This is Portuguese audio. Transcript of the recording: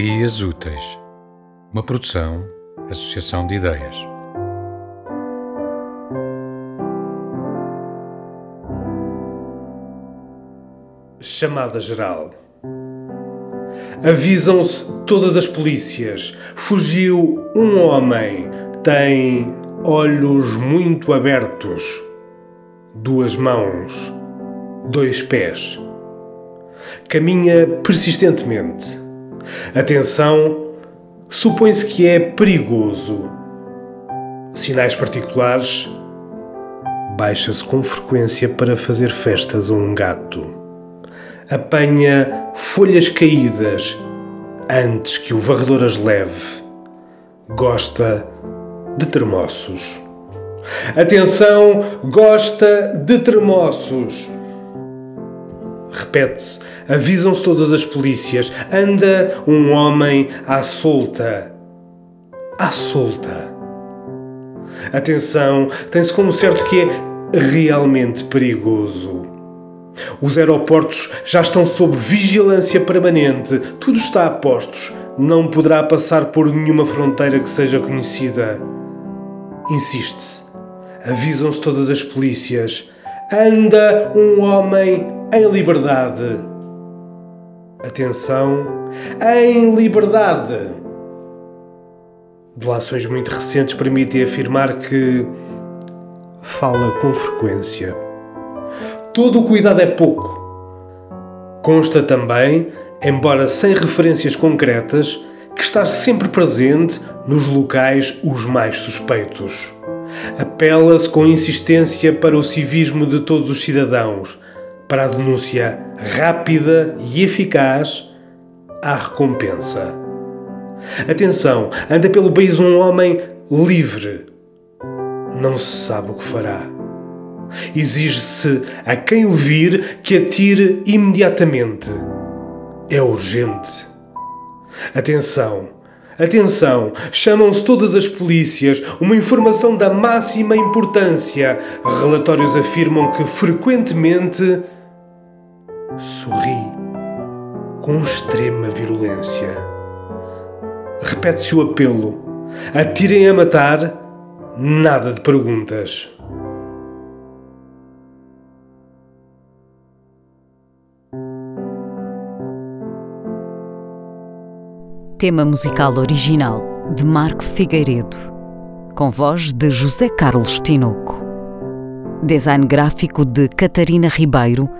Ideias Úteis, uma produção, associação de ideias. Chamada geral. Avisam-se todas as polícias. Fugiu um homem. Tem olhos muito abertos, duas mãos, dois pés. Caminha persistentemente. Atenção, supõe-se que é perigoso. Sinais particulares: baixa-se com frequência para fazer festas a um gato. Apanha folhas caídas antes que o varredor as leve. Gosta de termossos. Atenção, gosta de termossos. Repete-se, avisam-se todas as polícias. Anda um homem à solta. À solta. Atenção, tem-se como certo que é realmente perigoso. Os aeroportos já estão sob vigilância permanente, tudo está a postos, não poderá passar por nenhuma fronteira que seja conhecida. Insiste-se, avisam-se todas as polícias. Anda um homem em liberdade. Atenção, em liberdade. Delações muito recentes permitem afirmar que fala com frequência. Todo o cuidado é pouco. Consta também, embora sem referências concretas, que está sempre presente nos locais os mais suspeitos. Apela-se com insistência para o civismo de todos os cidadãos, para a denúncia rápida e eficaz à recompensa. Atenção, anda pelo país um homem livre. Não se sabe o que fará. Exige-se a quem o vir que atire imediatamente. É urgente. Atenção, atenção, chamam-se todas as polícias, uma informação da máxima importância. Relatórios afirmam que frequentemente sorri com extrema virulência. Repete-se o apelo: atirem a matar, nada de perguntas. Tema musical original de Marco Figueiredo, com voz de José Carlos Tinoco. Design gráfico de Catarina Ribeiro.